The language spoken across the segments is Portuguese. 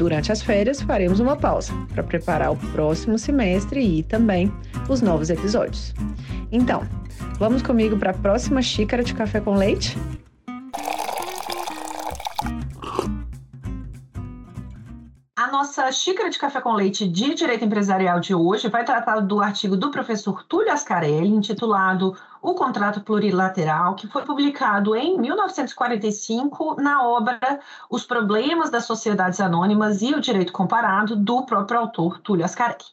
Durante as férias, faremos uma pausa para preparar o próximo semestre e também os novos episódios. Então, vamos comigo para a próxima xícara de café com leite? Nossa xícara de café com leite de direito empresarial de hoje vai tratar do artigo do professor Túlio Ascarelli, intitulado O Contrato Plurilateral, que foi publicado em 1945 na obra Os Problemas das Sociedades Anônimas e o Direito Comparado, do próprio autor Túlio Ascarelli.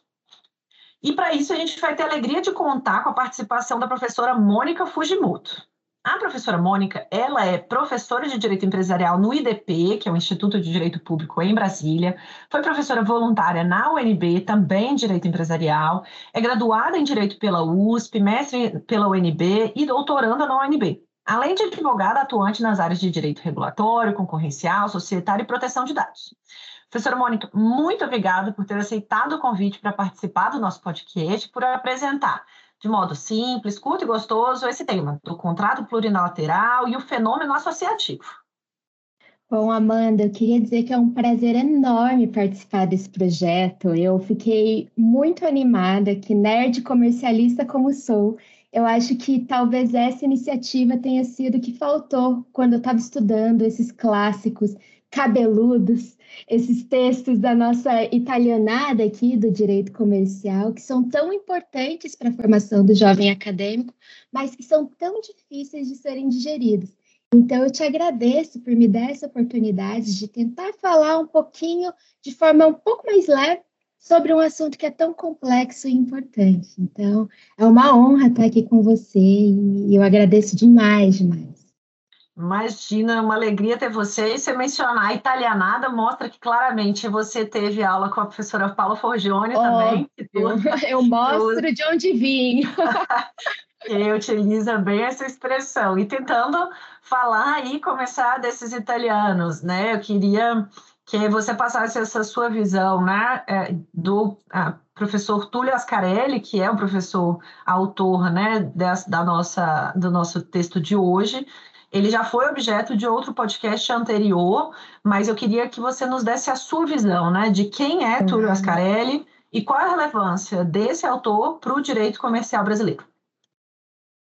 E para isso a gente vai ter a alegria de contar com a participação da professora Mônica Fujimoto. A professora Mônica, ela é professora de Direito Empresarial no IDP, que é o Instituto de Direito Público em Brasília, foi professora voluntária na UNB, também em Direito Empresarial, é graduada em Direito pela USP, mestre pela UNB e doutoranda na UNB. Além de advogada atuante nas áreas de direito regulatório, concorrencial, societário e proteção de dados. Professora Mônica, muito obrigada por ter aceitado o convite para participar do nosso podcast, por apresentar de modo simples, curto e gostoso esse tema do contrato plurilateral e o fenômeno associativo. Bom, Amanda, eu queria dizer que é um prazer enorme participar desse projeto. Eu fiquei muito animada, que nerd comercialista como sou, eu acho que talvez essa iniciativa tenha sido o que faltou quando eu estava estudando esses clássicos cabeludos esses textos da nossa italianada aqui do direito comercial, que são tão importantes para a formação do jovem acadêmico, mas que são tão difíceis de serem digeridos. Então, eu te agradeço por me dar essa oportunidade de tentar falar um pouquinho, de forma um pouco mais leve, sobre um assunto que é tão complexo e importante. Então, é uma honra estar aqui com você e eu agradeço demais, demais. Imagina, é uma alegria ter você. E você mencionar a italianada mostra que claramente você teve aula com a professora Paula Forgione oh, também. Eu, eu mostro de onde vim. e utiliza bem essa expressão. E tentando falar aí, começar desses italianos, né? Eu queria que você passasse essa sua visão, né? É, do professor Túlio Ascarelli, que é o professor autor, né? Da nossa, do nosso texto de hoje ele já foi objeto de outro podcast anterior, mas eu queria que você nos desse a sua visão, né, de quem é Túlio uhum. Ascarelli e qual a relevância desse autor para o direito comercial brasileiro.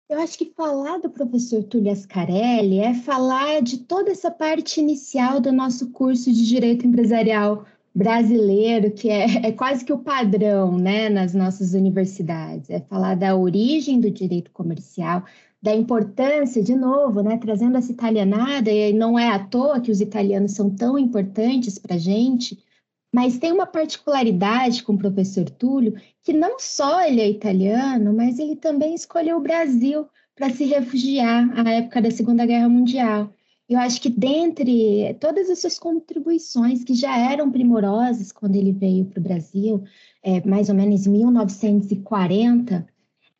Eu acho que falar do professor Túlio Ascarelli é falar de toda essa parte inicial do nosso curso de Direito Empresarial brasileiro, que é, é, quase que o padrão né, nas nossas universidades. É falar da origem do direito comercial, da importância, de novo, né, trazendo essa italianada, e não é à toa que os italianos são tão importantes para a gente, mas tem uma particularidade com o professor Túlio, que não só ele é italiano, mas ele também escolheu o Brasil para se refugiar à época da Segunda Guerra Mundial. Eu acho que dentre todas as suas contribuições, que já eram primorosas quando ele veio para o Brasil, é, mais ou menos em 1940,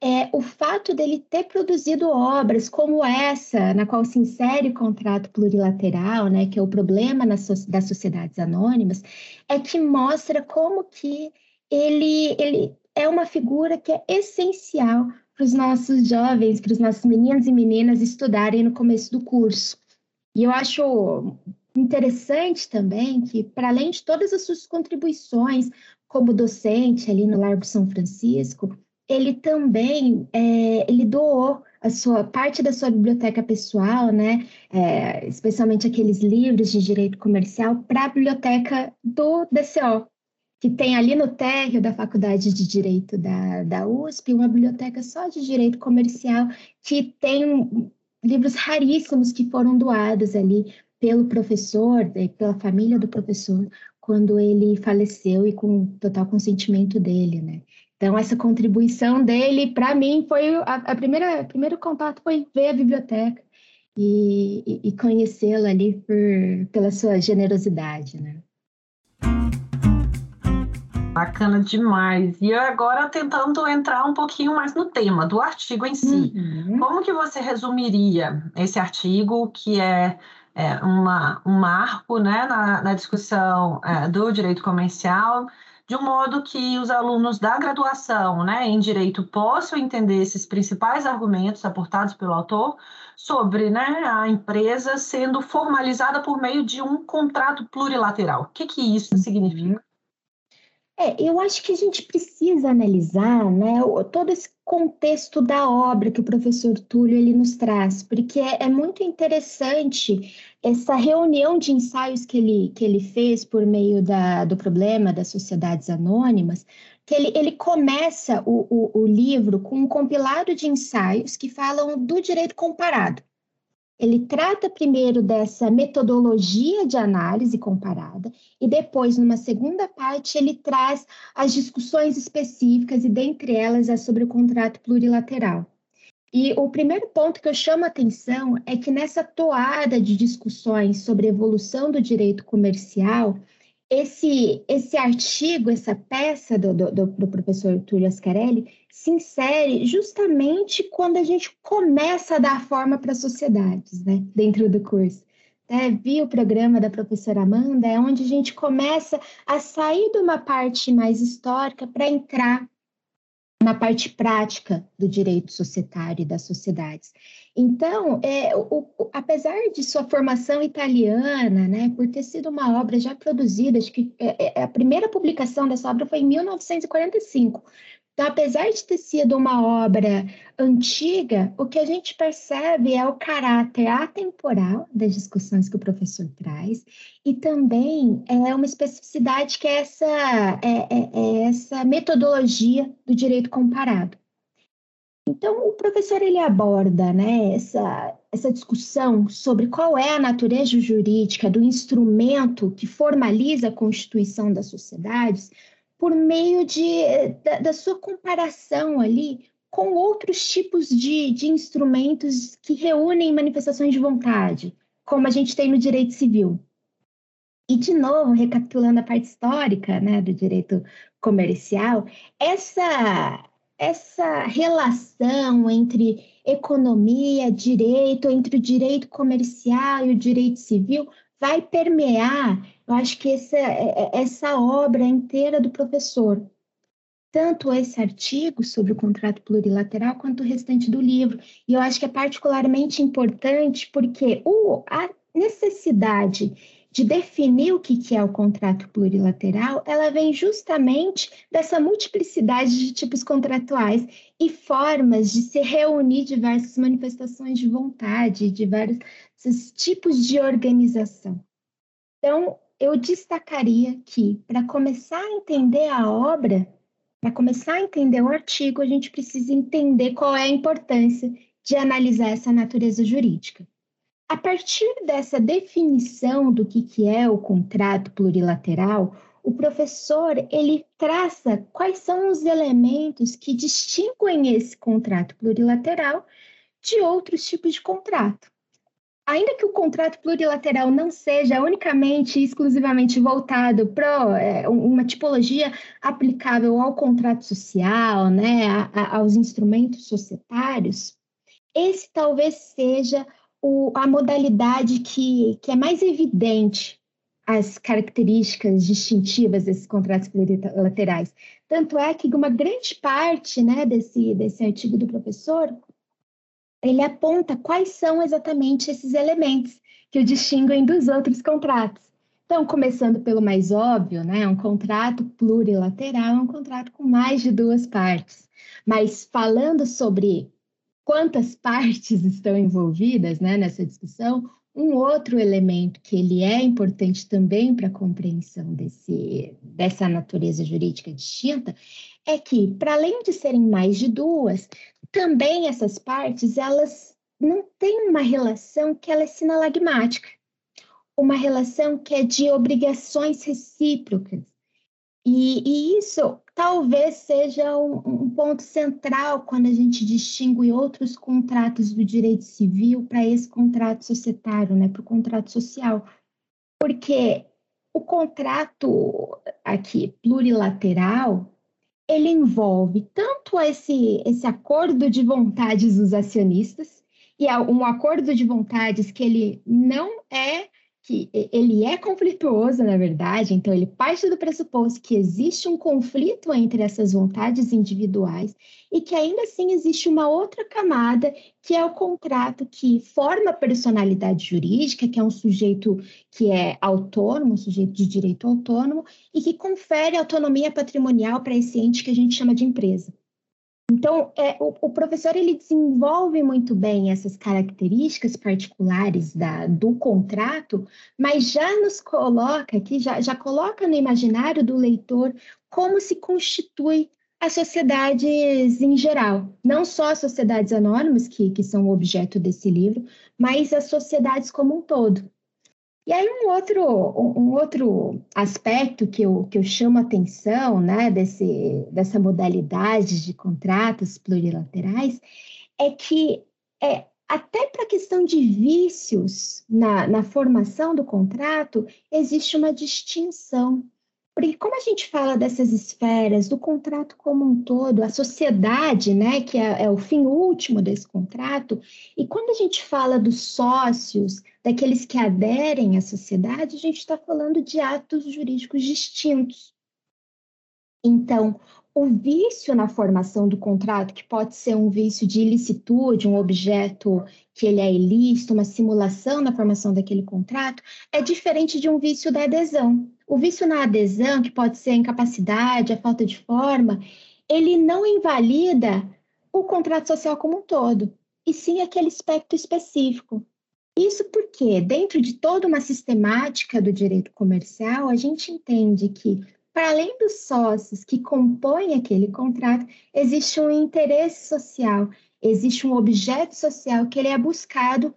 é o fato dele ter produzido obras como essa, na qual se insere o contrato plurilateral, né, que é o problema das sociedades anônimas, é que mostra como que ele, ele é uma figura que é essencial para os nossos jovens, para os nossos meninos e meninas estudarem no começo do curso. E eu acho interessante também que, para além de todas as suas contribuições como docente ali no Largo São Francisco, ele também é, ele doou a sua parte da sua biblioteca pessoal, né, é, especialmente aqueles livros de direito comercial, para a biblioteca do DCO, que tem ali no térreo da Faculdade de Direito da, da USP uma biblioteca só de direito comercial que tem livros raríssimos que foram doados ali pelo professor, pela família do professor, quando ele faleceu e com total consentimento dele, né? Então, essa contribuição dele, para mim, foi a, a primeira, o primeiro contato foi ver a biblioteca e, e, e conhecê-la ali por, pela sua generosidade, né? Bacana demais. E agora tentando entrar um pouquinho mais no tema do artigo em si. Uhum. Como que você resumiria esse artigo, que é, é uma, um marco né, na, na discussão é, do direito comercial, de um modo que os alunos da graduação né, em direito possam entender esses principais argumentos aportados pelo autor sobre né, a empresa sendo formalizada por meio de um contrato plurilateral. O que, que isso significa? É, eu acho que a gente precisa analisar né, todo esse contexto da obra que o professor Túlio ele nos traz, porque é, é, muito interessante essa reunião de ensaios que ele, que ele fez por meio da, do problema das sociedades anônimas, que ele, ele começa o, o, o livro com um compilado de ensaios que falam do direito comparado. Ele trata primeiro dessa metodologia de análise comparada e depois, numa segunda parte, ele traz as discussões específicas e dentre elas é sobre o contrato plurilateral. E o primeiro ponto que eu chamo a atenção é que nessa toada de discussões sobre evolução do direito comercial, esse, esse artigo, essa peça do, do, do professor Túlio Ascarelli, se insere justamente quando a gente começa a dar forma para as sociedades, né, dentro do curso. É, vi o programa da professora Amanda, é onde a gente começa a sair de uma parte mais histórica para entrar na parte prática do direito societário e das sociedades. Então, é, o, o, apesar de sua formação italiana, né, por ter sido uma obra já produzida, acho que é, é, a primeira publicação dessa obra foi em 1945, então, apesar de ter sido uma obra antiga, o que a gente percebe é o caráter atemporal das discussões que o professor traz e também é uma especificidade que é essa, é, é, é essa metodologia do direito comparado. Então, o professor ele aborda né, essa, essa discussão sobre qual é a natureza jurídica do instrumento que formaliza a constituição das sociedades por meio de, da, da sua comparação ali com outros tipos de, de instrumentos que reúnem manifestações de vontade, como a gente tem no direito civil. E, de novo, recapitulando a parte histórica né, do direito comercial, essa, essa relação entre economia, direito, entre o direito comercial e o direito civil vai permear eu acho que essa, é, é, essa obra inteira do professor, tanto esse artigo sobre o contrato plurilateral quanto o restante do livro. E eu acho que é particularmente importante porque o, a necessidade de definir o que é o contrato plurilateral, ela vem justamente dessa multiplicidade de tipos contratuais e formas de se reunir diversas manifestações de vontade, diversos tipos de organização. Então, eu destacaria que, para começar a entender a obra, para começar a entender o artigo, a gente precisa entender qual é a importância de analisar essa natureza jurídica. A partir dessa definição do que, que é o contrato plurilateral, o professor ele traça quais são os elementos que distinguem esse contrato plurilateral de outros tipos de contrato. Ainda que o contrato plurilateral não seja unicamente e exclusivamente voltado para é, uma tipologia aplicável ao contrato social, né, a, a, aos instrumentos societários, esse talvez seja o, a modalidade que, que é mais evidente as características distintivas desses contratos plurilaterais. Tanto é que uma grande parte né, desse, desse artigo do professor ele aponta quais são exatamente esses elementos que o distinguem dos outros contratos. Então, começando pelo mais óbvio, né? Um contrato plurilateral é um contrato com mais de duas partes. Mas falando sobre quantas partes estão envolvidas né, nessa discussão, um outro elemento que ele é importante também para a compreensão desse, dessa natureza jurídica distinta é que, para além de serem mais de duas, também essas partes elas não têm uma relação que ela é sinalagmática, uma relação que é de obrigações recíprocas. E, e isso talvez seja um, um, ponto central quando a gente distingue outros contratos do direito civil para esse contrato societário, né, para o contrato social. Porque o contrato aqui plurilateral, ele envolve tanto esse, esse acordo de vontades dos acionistas, e é um acordo de vontades que ele não é que ele é conflituoso, na verdade, então ele parte do pressuposto que existe um conflito entre essas vontades individuais e que ainda assim existe uma outra camada, que é o contrato que forma a personalidade jurídica, que é um sujeito que é autônomo, um sujeito de direito autônomo, e que confere autonomia patrimonial para esse ente que a gente chama de empresa. Então, é, o, o, professor ele desenvolve muito bem essas características particulares da, do contrato, mas já nos coloca aqui, já, já coloca no imaginário do leitor como se constitui as sociedades em geral, não só as sociedades anônimas, que, que são objeto desse livro, mas as sociedades como um todo. E aí um outro, um outro aspecto que eu, que eu chamo a atenção né, desse, dessa modalidade de contratos plurilaterais é que é, até para a questão de vícios na, na formação do contrato, existe uma distinção porque como a gente fala dessas esferas, do contrato como um todo, a sociedade, né, que é, é, o fim último desse contrato, e quando a gente fala dos sócios, daqueles que aderem à sociedade, a gente está falando de atos jurídicos distintos. Então, o vício na formação do contrato, que pode ser um vício de ilicitude, um objeto que ele é ilícito, uma simulação na formação daquele contrato, é diferente de um vício da adesão. O vício na adesão, que pode ser a incapacidade, a falta de forma, ele não invalida o contrato social como um todo, e sim aquele aspecto específico. Isso porque, dentro de toda uma sistemática do direito comercial, a gente entende que para além dos sócios que compõem aquele contrato, existe um interesse social, existe um objeto social que ele é buscado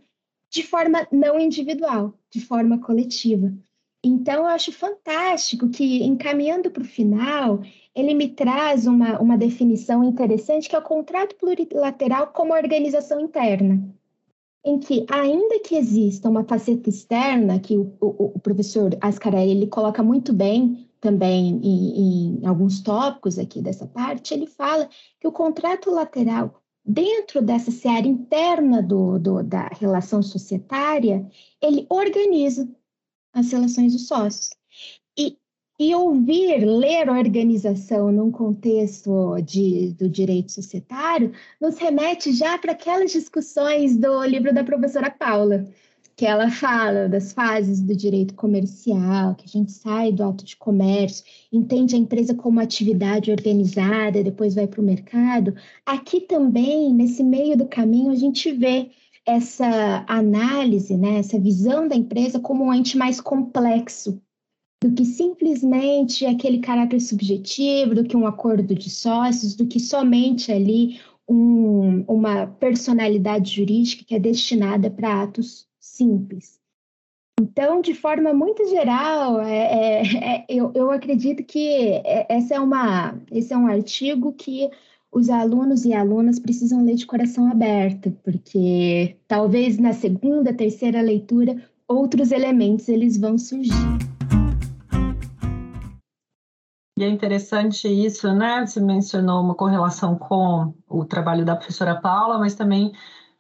de forma não individual, de forma coletiva. Então, eu acho fantástico que, encaminhando para o final, ele me traz uma, uma definição interessante, que é o contrato plurilateral como organização interna, em que, ainda que exista uma faceta externa, que o, o, o professor Ascarelli ele coloca muito bem, também em, em alguns tópicos aqui dessa parte, ele fala que o contrato lateral, dentro dessa seara interna do, do, da relação societária, ele organiza as relações dos sócios. E, e ouvir, ler organização num contexto de, do direito societário nos remete já para aquelas discussões do livro da professora Paula, que ela fala das fases do direito comercial, que a gente sai do auto de comércio, entende a empresa como atividade organizada, depois vai para o mercado. Aqui também, nesse meio do caminho, a gente vê essa análise, né, essa visão da empresa como um ente mais complexo do que simplesmente aquele caráter subjetivo, do que um acordo de sócios, do que somente ali um, uma personalidade jurídica que é destinada para atos simples. Então, de forma muito geral, é, é, é, eu, eu acredito que é, essa é uma, esse é um artigo que os alunos e alunas precisam ler de coração aberto, porque talvez na segunda, terceira leitura, outros elementos eles vão surgir. E é interessante isso, né? Você mencionou uma correlação com o trabalho da professora Paula, mas também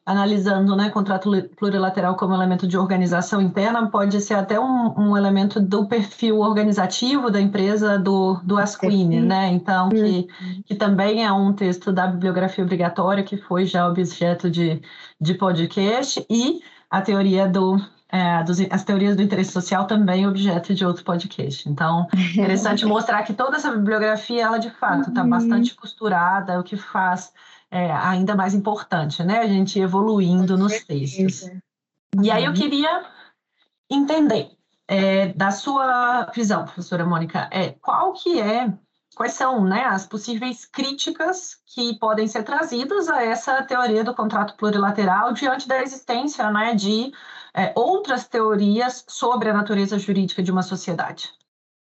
analisando né, contrato plurilateral como elemento de organização interna, pode ser até um, um elemento do perfil organizativo da empresa do, do Asquini, né? Então, que, uhum. que também é um texto da bibliografia obrigatória, que foi já objeto de, de podcast, e a teoria do, é, dos, as teorias do interesse social também objeto de outro podcast. Então, interessante mostrar que toda essa bibliografia, ela de fato está uhum. bastante costurada, o que faz é, ainda mais importante, né? A gente evoluindo nos textos. Uhum. E aí eu uhum. queria entender é, da sua visão, professora Mônica, é, qual que é, quais são né, as possíveis críticas que podem ser trazidas a essa teoria do contrato plurilateral diante da existência né, de é, outras teorias sobre a natureza jurídica de uma sociedade?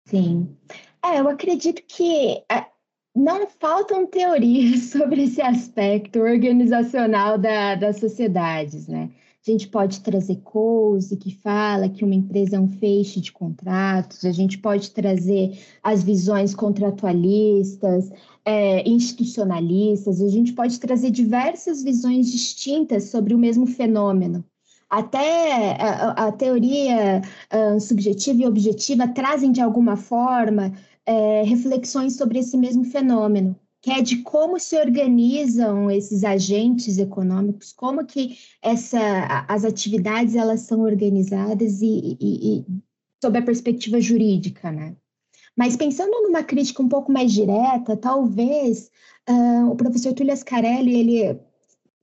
Sim. É, eu acredito que é, não faltam teorias sobre esse aspecto organizacional da, das sociedades, né? A gente pode trazer Coase, que fala que uma empresa é um feixe de contratos, a gente pode trazer as visões contratualistas, é, institucionalistas, a gente pode trazer diversas visões distintas sobre o mesmo fenômeno. Até a, a teoria uh, subjetiva e objetiva trazem, de alguma forma, é, reflexões sobre esse mesmo fenômeno, que é de como se organizam esses agentes econômicos, como que essa, as atividades elas são organizadas e, e, e sob a perspectiva jurídica, né? Mas pensando numa crítica um pouco mais direta, talvez uh, o professor Túlio Ascarelli, ele,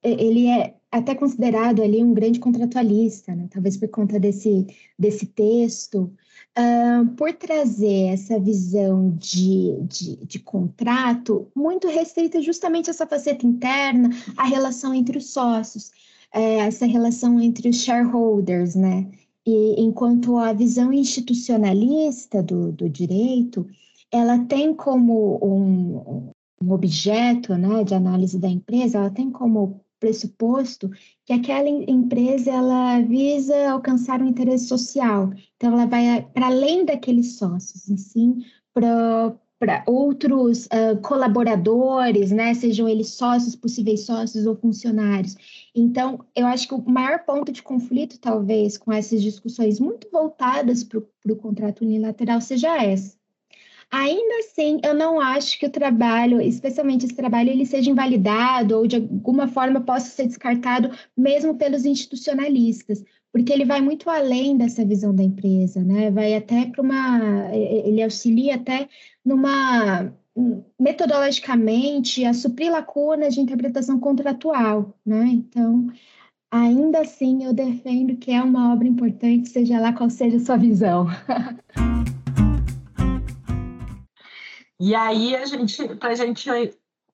ele é até considerado ali um grande contratualista, né? talvez por conta desse, desse texto, uh, por trazer essa visão de, de, de, contrato muito restrita justamente essa faceta interna, a relação entre os sócios, é, essa relação entre os shareholders, né? E enquanto a visão institucionalista do, do direito, ela tem como um, um objeto né, de análise da empresa, ela tem como pressuposto que aquela empresa ela visa alcançar um interesse social. Então, ela vai para além daqueles sócios, sim, para outros uh, colaboradores, né, sejam eles sócios, possíveis sócios ou funcionários. Então, eu acho que o maior ponto de conflito, talvez, com essas discussões muito voltadas para o contrato unilateral seja essa Ainda assim, eu não acho que o trabalho, especialmente esse trabalho, ele seja invalidado ou de alguma forma possa ser descartado mesmo pelos institucionalistas, porque ele vai muito além dessa visão da empresa, né? Vai até para uma, ele auxilia até numa metodologicamente a suprir lacunas de interpretação contratual, né? Então, ainda assim, eu defendo que é uma obra importante, seja lá qual seja a sua visão. E aí, a gente, para a gente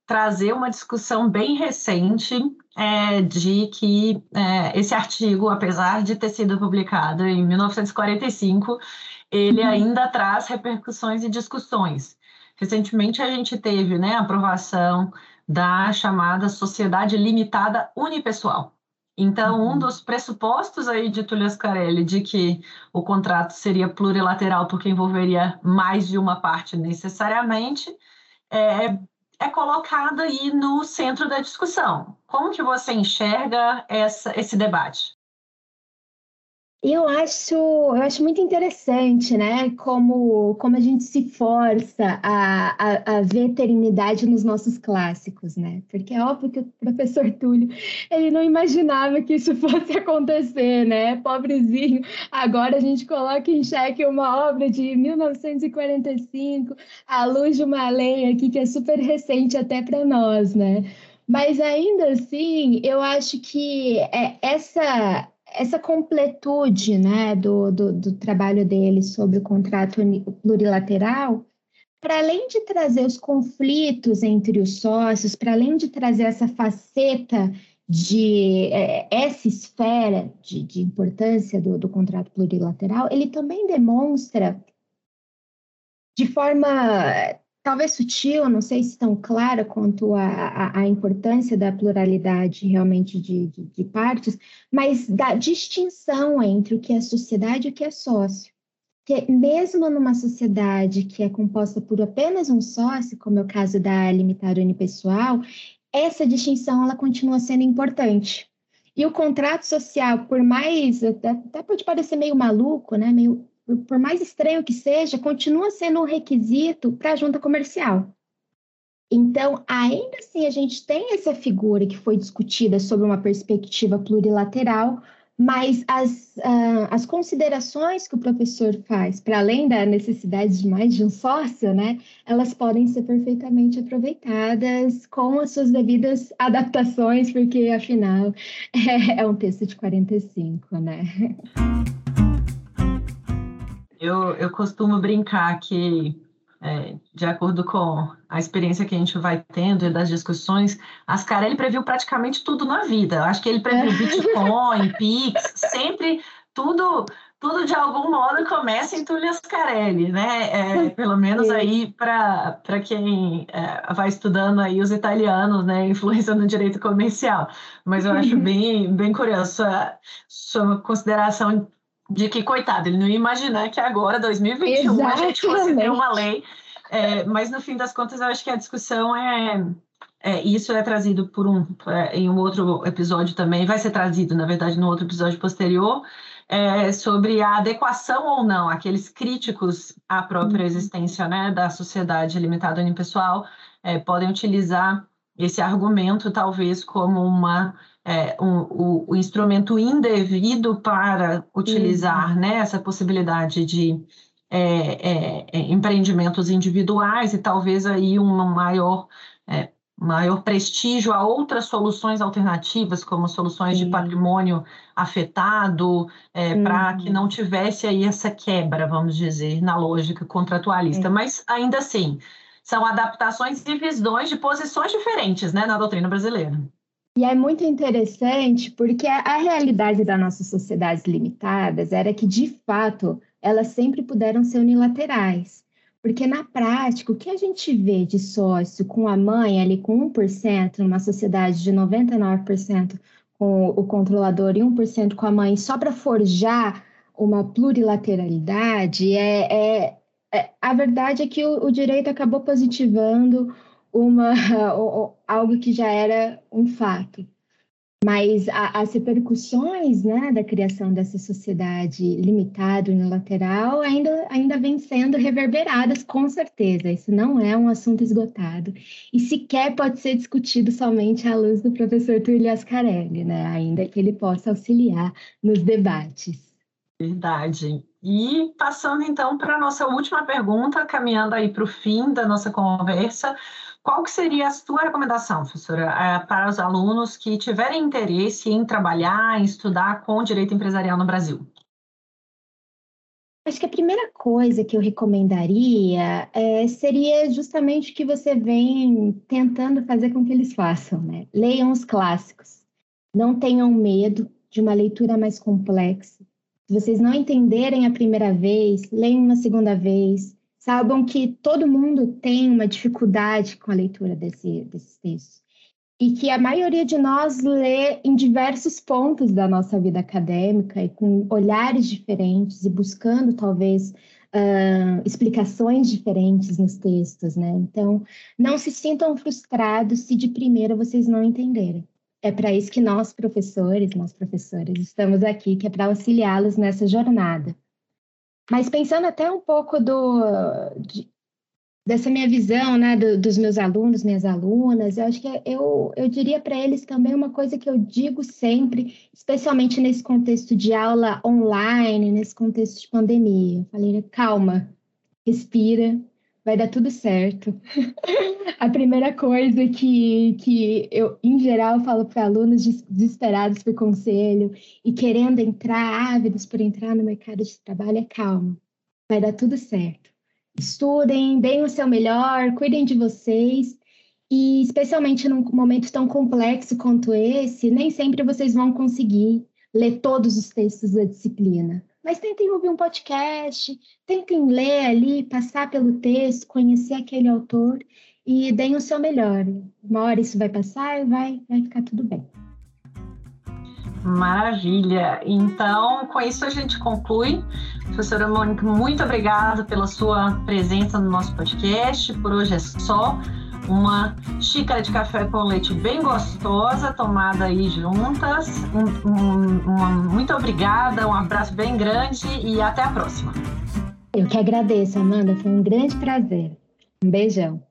trazer uma discussão bem recente é, de que é, esse artigo, apesar de ter sido publicado em 1945, ele uhum. ainda traz repercussões e discussões. Recentemente, a gente teve né, a aprovação da chamada Sociedade Limitada Unipessoal, então, um uhum. dos pressupostos aí de Túlio Ascarelli de que o contrato seria plurilateral porque envolveria mais de uma parte necessariamente, é, é colocado aí no centro da discussão. Como que você enxerga essa, esse debate? Eu acho, eu acho muito interessante, né? Como, como a gente se força a, a, a ver eternidade nos nossos clássicos, né? Porque é óbvio que o professor Túlio, ele não imaginava que isso fosse acontecer, né? Pobrezinho. Agora a gente coloca em xeque uma obra de 1945, à luz de uma lei aqui que é super recente até para nós, né? Mas ainda assim, eu acho que é, essa essa completude né, do, do, do trabalho dele sobre o contrato plurilateral, para além de trazer os conflitos entre os sócios, para além de trazer essa faceta de é, essa esfera de, de importância do, do, contrato plurilateral, ele também demonstra de forma talvez sutil, não sei se tão clara quanto a, importância da pluralidade realmente de, de, de, partes, mas da distinção entre o que é sociedade e o que é sócio. Que mesmo numa sociedade que é composta por apenas um sócio, como é o caso da limitada unipessoal, essa distinção ela continua sendo importante. E o contrato social, por mais, até, até pode parecer meio maluco, né, meio por mais estranho que seja, continua sendo um requisito para a junta comercial. Então, ainda assim, a gente tem essa figura que foi discutida sobre uma perspectiva plurilateral, mas as, uh, as considerações que o professor faz, para além da necessidade de mais de um sócio, né, elas podem ser perfeitamente aproveitadas com as suas devidas adaptações, porque afinal é, é um texto de 45, né? Eu, eu costumo brincar que é, de acordo com a experiência que a gente vai tendo e das discussões, Ascarelli previu praticamente tudo na vida. Acho que ele previu é. Bitcoin, Pix, sempre tudo tudo de algum modo começa em Túlio Ascarelli, né? É, pelo menos aí para quem é, vai estudando aí os italianos, né? Influência no direito comercial. Mas eu acho bem, bem curioso sua, sua consideração de que, coitado, ele não ia imaginar que agora, 2021, Exatamente. a gente fosse ter uma lei. É, mas, no fim das contas, eu acho que a discussão é, é, isso é trazido por um é, em um outro episódio também, vai ser trazido, na verdade, no outro episódio posterior, é, sobre a adequação ou não, aqueles críticos à própria uhum. existência né, da sociedade limitada unipessoal é, podem utilizar esse argumento, talvez, como uma é, um, instrumento indevido para utilizar uhum. né, essa possibilidade de é, é, é empreendimentos individuais e talvez aí um maior, é, maior prestígio a outras soluções alternativas, como soluções de patrimônio afetado, uhum. para que não tivesse aí essa quebra, vamos dizer, na lógica contratualista. Mas ainda assim, são adaptações e visões de posições diferentes né, na doutrina brasileira. E é muito interessante porque a, realidade das nossas sociedades limitadas era que, de fato, elas sempre puderam ser unilaterais. Porque, na prática, o que a gente vê de sócio com a mãe ali com 1%, numa sociedade de 99% com o controlador e 1% com a mãe, só para forjar uma plurilateralidade, é, é, é, a verdade é que o, o direito acabou positivando uma algo que já era um fato. Mas a, as repercussões né, da criação dessa sociedade limitada, unilateral, ainda, ainda vêm sendo reverberadas, com certeza. Isso não é um assunto esgotado. E sequer pode ser discutido somente à luz do professor Túlio Ascarelli, né, ainda que ele possa auxiliar nos debates. Verdade. E passando então para a nossa última pergunta, caminhando aí para o fim da nossa conversa, qual que seria a sua recomendação, professora, é, para os alunos que tiverem interesse em trabalhar, em estudar com direito empresarial no Brasil? Acho que a primeira coisa que eu recomendaria é, seria justamente o que você vem tentando fazer com que eles façam, né? Leiam os clássicos. Não tenham medo de uma leitura mais complexa. Se vocês não entenderem a primeira vez, leiam uma segunda vez, Saibam que todo mundo tem uma dificuldade com a leitura desse, desses textos e que a maioria de nós lê em diversos pontos da nossa vida acadêmica e com olhares diferentes e buscando talvez uh, explicações diferentes nos textos, né? Então, não se sintam frustrados se de primeira vocês não entenderem. É para isso que nós, professores, nós professores, estamos aqui, que é para auxiliá-los nessa jornada. Mas pensando até um pouco do, de, dessa minha visão, né, do, dos meus alunos, minhas alunas, eu acho que eu, eu diria para eles também uma coisa que eu digo sempre, especialmente nesse contexto de aula online, nesse contexto de pandemia. Eu falei, calma, respira, vai dar tudo certo. a primeira coisa que, que eu, em geral, falo para alunos desesperados por conselho e querendo entrar, ávidos por entrar no mercado de trabalho, é calma, vai dar tudo certo. Estudem, deem o seu melhor, cuidem de vocês. E especialmente num momento tão complexo quanto esse, nem sempre vocês vão conseguir ler todos os textos da disciplina mas tentem ouvir um podcast, tentem ler ali, passar pelo texto, conhecer aquele autor e deem o seu melhor. Uma hora isso vai passar e vai, vai ficar tudo bem. Maravilha! Então, com isso a gente conclui. Professora Mônica, muito obrigada pela sua presença no nosso podcast. Por hoje é só uma xícara de café com leite bem gostosa, tomada aí juntas. Um, um, uma, muito obrigada, um abraço bem grande e até a próxima. Eu que agradeço, Amanda, foi um grande prazer. Um beijão.